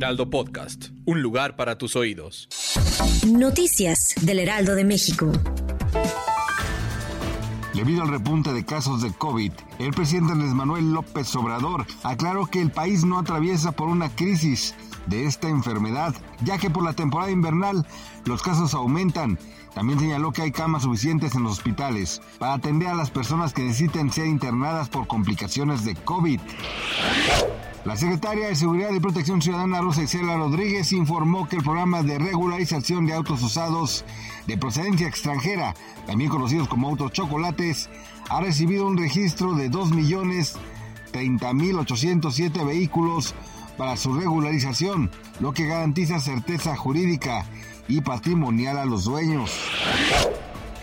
Heraldo Podcast, un lugar para tus oídos. Noticias del Heraldo de México. Debido al repunte de casos de COVID, el presidente Andrés Manuel López Obrador aclaró que el país no atraviesa por una crisis de esta enfermedad, ya que por la temporada invernal los casos aumentan. También señaló que hay camas suficientes en los hospitales para atender a las personas que necesiten ser internadas por complicaciones de COVID. La secretaria de Seguridad y Protección Ciudadana Rosa Isela Rodríguez informó que el programa de regularización de autos usados de procedencia extranjera, también conocidos como autos chocolates, ha recibido un registro de 2.030.807 vehículos para su regularización, lo que garantiza certeza jurídica y patrimonial a los dueños.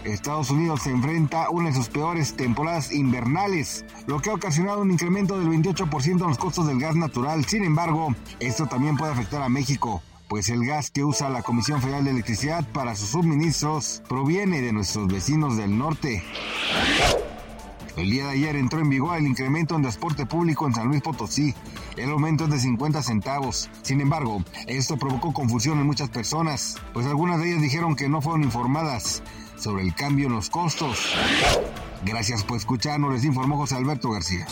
Estados Unidos se enfrenta una de sus peores temporadas invernales, lo que ha ocasionado un incremento del 28% en los costos del gas natural. Sin embargo, esto también puede afectar a México, pues el gas que usa la Comisión Federal de Electricidad para sus suministros proviene de nuestros vecinos del norte. El día de ayer entró en vigor el incremento en transporte público en San Luis Potosí. El aumento es de 50 centavos. Sin embargo, esto provocó confusión en muchas personas, pues algunas de ellas dijeron que no fueron informadas sobre el cambio en los costos. Gracias por escucharnos, les informó José Alberto García.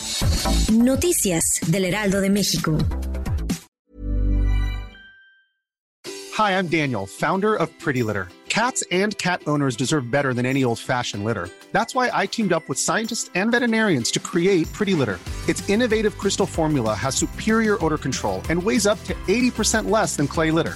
Noticias del Heraldo de México. Hi, I'm Daniel, founder of Pretty Litter. Cats and cat owners deserve better than any old fashioned litter. That's why I teamed up with scientists and veterinarians to create Pretty Litter. Its innovative crystal formula has superior odor control and weighs up to 80% less than clay litter.